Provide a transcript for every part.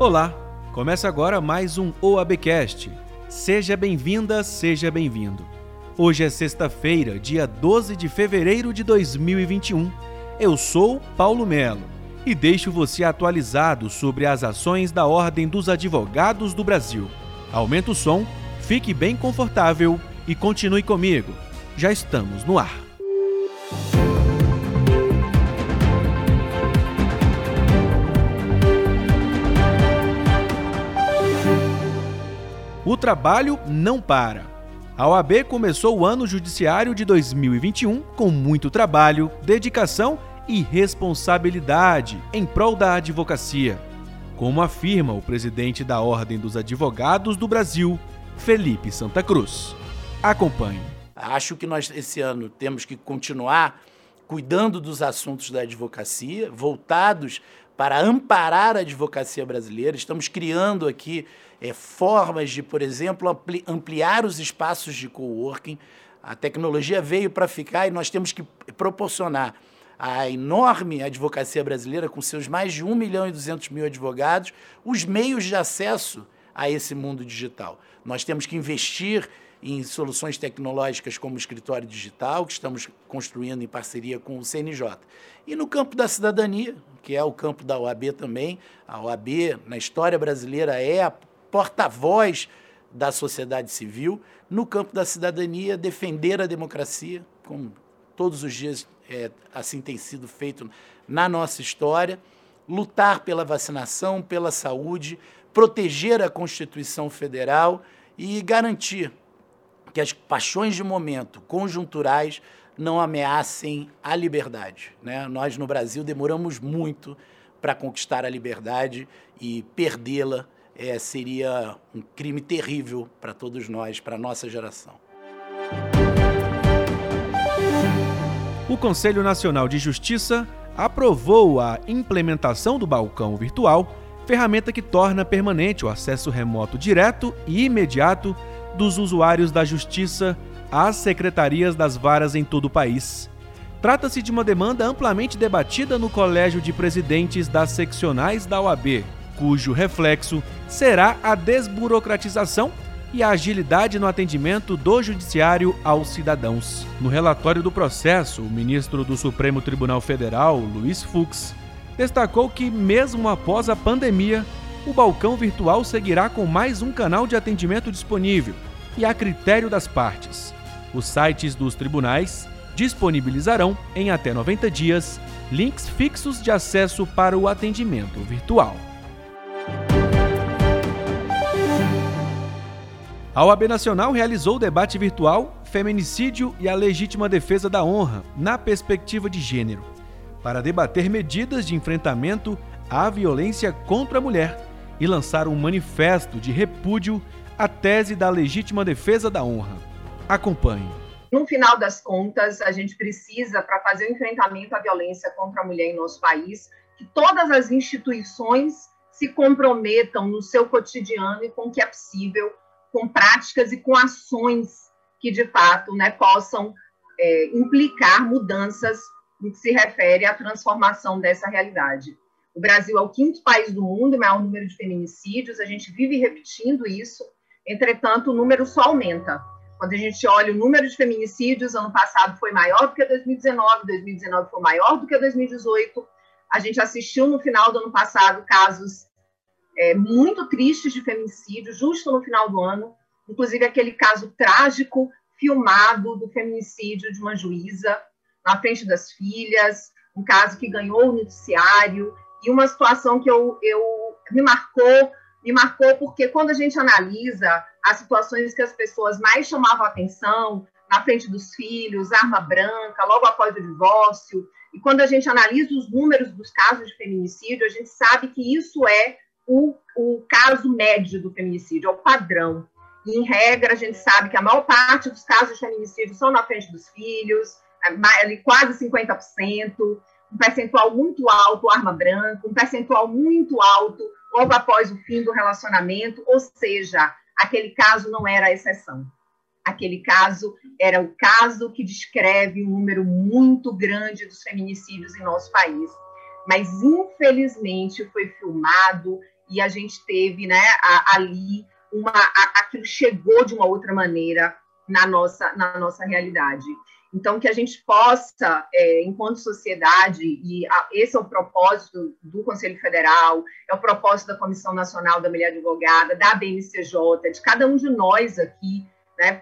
Olá, começa agora mais um OABcast. Seja bem-vinda, seja bem-vindo. Hoje é sexta-feira, dia 12 de fevereiro de 2021. Eu sou Paulo Melo e deixo você atualizado sobre as ações da Ordem dos Advogados do Brasil. Aumenta o som, fique bem confortável e continue comigo. Já estamos no ar. O trabalho não para. A OAB começou o ano judiciário de 2021 com muito trabalho, dedicação e responsabilidade em prol da advocacia, como afirma o presidente da Ordem dos Advogados do Brasil, Felipe Santa Cruz. Acompanhe. Acho que nós esse ano temos que continuar cuidando dos assuntos da advocacia, voltados para amparar a advocacia brasileira. Estamos criando aqui é, formas de, por exemplo, ampli ampliar os espaços de coworking. A tecnologia veio para ficar e nós temos que proporcionar a enorme advocacia brasileira, com seus mais de 1 milhão e 200 mil advogados, os meios de acesso a esse mundo digital. Nós temos que investir em soluções tecnológicas como o escritório digital, que estamos construindo em parceria com o CNJ. E no campo da cidadania, que é o campo da OAB também, a OAB, na história brasileira, é a porta-voz da sociedade civil. No campo da cidadania, defender a democracia, como todos os dias é, assim tem sido feito na nossa história, lutar pela vacinação, pela saúde, proteger a Constituição Federal e garantir que as paixões de momento conjunturais não ameacem a liberdade. Né? Nós, no Brasil, demoramos muito para conquistar a liberdade e perdê-la é, seria um crime terrível para todos nós, para a nossa geração. O Conselho Nacional de Justiça aprovou a implementação do balcão virtual, ferramenta que torna permanente o acesso remoto direto e imediato dos usuários da Justiça às secretarias das varas em todo o país. Trata-se de uma demanda amplamente debatida no Colégio de Presidentes das Seccionais da OAB, cujo reflexo será a desburocratização e a agilidade no atendimento do Judiciário aos cidadãos. No relatório do processo, o ministro do Supremo Tribunal Federal, Luiz Fux, destacou que, mesmo após a pandemia, o balcão virtual seguirá com mais um canal de atendimento disponível e a critério das partes. Os sites dos tribunais disponibilizarão, em até 90 dias, links fixos de acesso para o atendimento virtual. A OAB Nacional realizou o debate virtual Feminicídio e a Legítima Defesa da Honra na perspectiva de gênero, para debater medidas de enfrentamento à violência contra a mulher e lançar um manifesto de repúdio à tese da legítima defesa da honra. Acompanhe. No final das contas, a gente precisa, para fazer o enfrentamento à violência contra a mulher em nosso país, que todas as instituições se comprometam no seu cotidiano e com o que é possível, com práticas e com ações que, de fato, né, possam é, implicar mudanças no que se refere à transformação dessa realidade. O Brasil é o quinto país do mundo, maior número de feminicídios, a gente vive repetindo isso, entretanto, o número só aumenta. Quando a gente olha o número de feminicídios, ano passado foi maior do que 2019, 2019 foi maior do que 2018. A gente assistiu no final do ano passado casos é, muito tristes de feminicídio, justo no final do ano, inclusive aquele caso trágico filmado do feminicídio de uma juíza na frente das filhas, um caso que ganhou o noticiário. E uma situação que eu, eu me marcou, me marcou porque quando a gente analisa as situações que as pessoas mais chamavam atenção, na frente dos filhos, arma branca, logo após o divórcio, e quando a gente analisa os números dos casos de feminicídio, a gente sabe que isso é o, o caso médio do feminicídio, é o padrão. E, em regra, a gente sabe que a maior parte dos casos de feminicídio são na frente dos filhos, é, quase 50%, um percentual muito alto, arma branca, um percentual muito alto logo após o fim do relacionamento, ou seja, aquele caso não era a exceção. Aquele caso era o caso que descreve um número muito grande dos feminicídios em nosso país. Mas, infelizmente, foi filmado e a gente teve né, ali uma, aquilo chegou de uma outra maneira na nossa, na nossa realidade. Então, que a gente possa, é, enquanto sociedade, e a, esse é o propósito do Conselho Federal, é o propósito da Comissão Nacional da Mulher Advogada, da BNCJ, de cada um de nós aqui, né,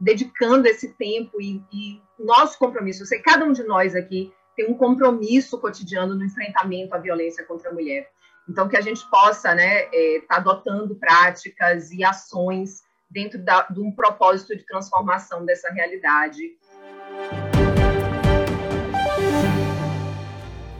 dedicando esse tempo e, e nosso compromisso. Eu sei que cada um de nós aqui tem um compromisso cotidiano no enfrentamento à violência contra a mulher. Então, que a gente possa né, estar é, tá adotando práticas e ações dentro da, de um propósito de transformação dessa realidade.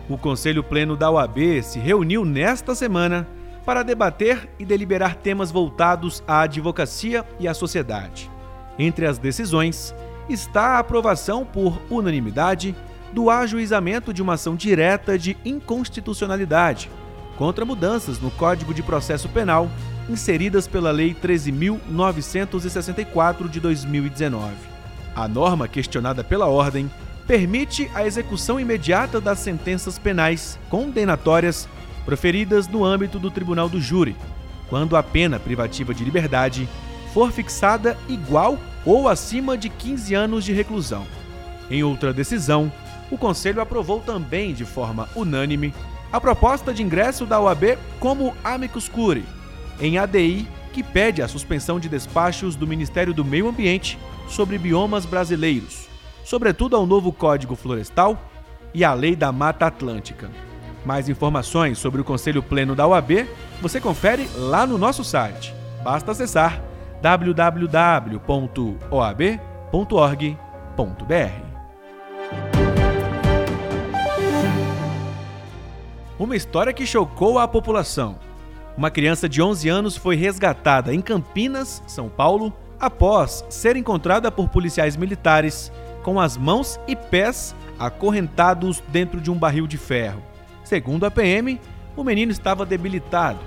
O Conselho Pleno da OAB se reuniu nesta semana para debater e deliberar temas voltados à advocacia e à sociedade. Entre as decisões está a aprovação por unanimidade do ajuizamento de uma ação direta de inconstitucionalidade contra mudanças no Código de Processo Penal inseridas pela Lei 13.964 de 2019. A norma questionada pela ordem permite a execução imediata das sentenças penais condenatórias proferidas no âmbito do Tribunal do Júri, quando a pena privativa de liberdade for fixada igual ou acima de 15 anos de reclusão. Em outra decisão, o Conselho aprovou também de forma unânime a proposta de ingresso da OAB como amicus curiae em ADI que pede a suspensão de despachos do Ministério do Meio Ambiente sobre biomas brasileiros, sobretudo ao novo Código Florestal e à Lei da Mata Atlântica. Mais informações sobre o Conselho Pleno da OAB você confere lá no nosso site. Basta acessar www.oab.org.br. Uma história que chocou a população. Uma criança de 11 anos foi resgatada em Campinas, São Paulo, após ser encontrada por policiais militares com as mãos e pés acorrentados dentro de um barril de ferro. Segundo a PM, o menino estava debilitado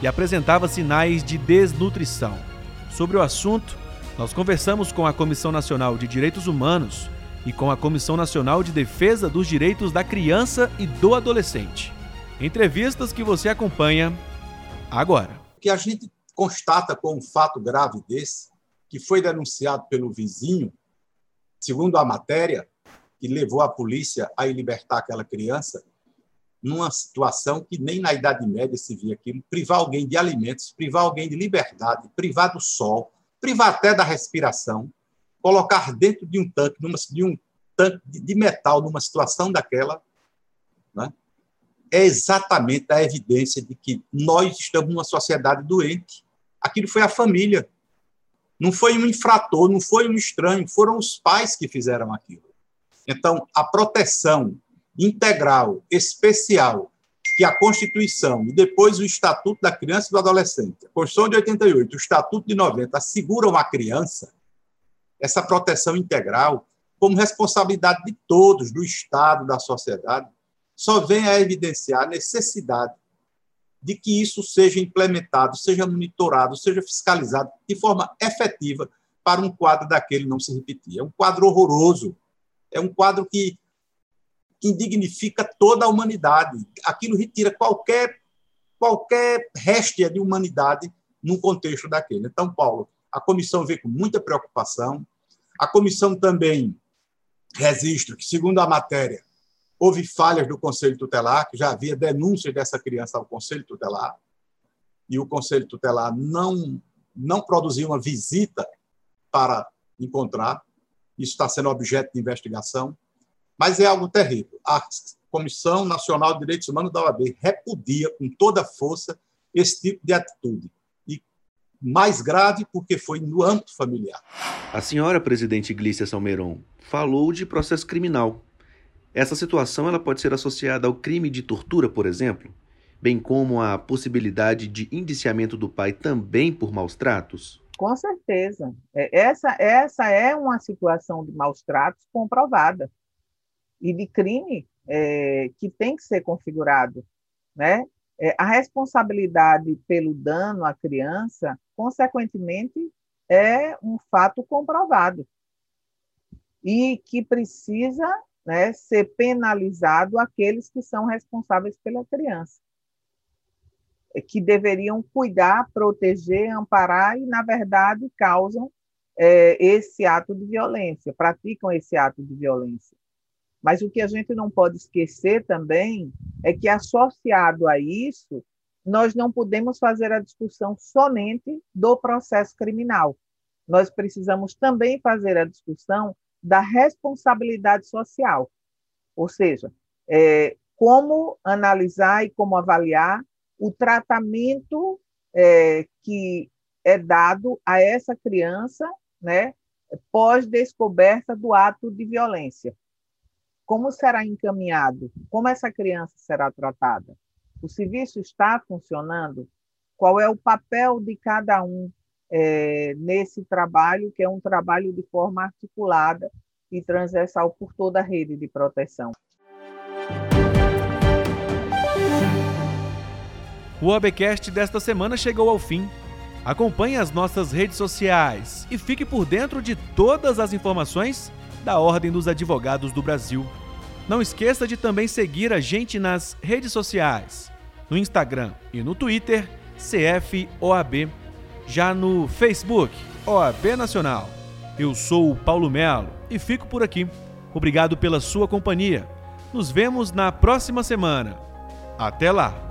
e apresentava sinais de desnutrição. Sobre o assunto, nós conversamos com a Comissão Nacional de Direitos Humanos e com a Comissão Nacional de Defesa dos Direitos da Criança e do Adolescente. Entrevistas que você acompanha agora. O que a gente constata com um fato grave desse, que foi denunciado pelo vizinho, segundo a matéria, que levou a polícia a libertar aquela criança, numa situação que nem na Idade Média se via aquilo, privar alguém de alimentos, privar alguém de liberdade, privar do sol, privar até da respiração, colocar dentro de um tanque, numa, de um tanque de metal, numa situação daquela? É exatamente a evidência de que nós estamos numa sociedade doente. Aquilo foi a família. Não foi um infrator, não foi um estranho, foram os pais que fizeram aquilo. Então, a proteção integral, especial, que a Constituição e depois o Estatuto da Criança e do Adolescente, a Constituição de 88, o Estatuto de 90, asseguram à criança essa proteção integral como responsabilidade de todos, do Estado, da sociedade, só vem a evidenciar a necessidade de que isso seja implementado, seja monitorado, seja fiscalizado de forma efetiva para um quadro daquele não se repetir. É um quadro horroroso, é um quadro que indignifica toda a humanidade. Aquilo retira qualquer qualquer réstia de humanidade num contexto daquele. Então, Paulo, a comissão vê com muita preocupação. A comissão também registra que, segundo a matéria, Houve falhas do Conselho Tutelar, que já havia denúncias dessa criança ao Conselho Tutelar, e o Conselho Tutelar não, não produziu uma visita para encontrar. Isso está sendo objeto de investigação. Mas é algo terrível. A Comissão Nacional de Direitos Humanos da OAB repudia com toda força esse tipo de atitude. E mais grave porque foi no âmbito familiar. A senhora presidente Glícia Salmeron falou de processo criminal. Essa situação ela pode ser associada ao crime de tortura, por exemplo, bem como a possibilidade de indiciamento do pai também por maus tratos? Com certeza. É, essa, essa é uma situação de maus tratos comprovada e de crime é, que tem que ser configurado. Né? É, a responsabilidade pelo dano à criança, consequentemente, é um fato comprovado e que precisa né, ser penalizado aqueles que são responsáveis pela criança. que deveriam cuidar, proteger, amparar e, na verdade, causam é, esse ato de violência, praticam esse ato de violência. Mas o que a gente não pode esquecer também é que, associado a isso, nós não podemos fazer a discussão somente do processo criminal. Nós precisamos também fazer a discussão da responsabilidade social, ou seja, é, como analisar e como avaliar o tratamento é, que é dado a essa criança, né, pós descoberta do ato de violência. Como será encaminhado? Como essa criança será tratada? O serviço está funcionando? Qual é o papel de cada um é, nesse trabalho, que é um trabalho de forma articulada e transversal por toda a rede de proteção? O ABcast desta semana chegou ao fim. Acompanhe as nossas redes sociais e fique por dentro de todas as informações da Ordem dos Advogados do Brasil. Não esqueça de também seguir a gente nas redes sociais, no Instagram e no Twitter, CFOAB, já no Facebook, OAB Nacional. Eu sou o Paulo Melo e fico por aqui. Obrigado pela sua companhia. Nos vemos na próxima semana. Até lá!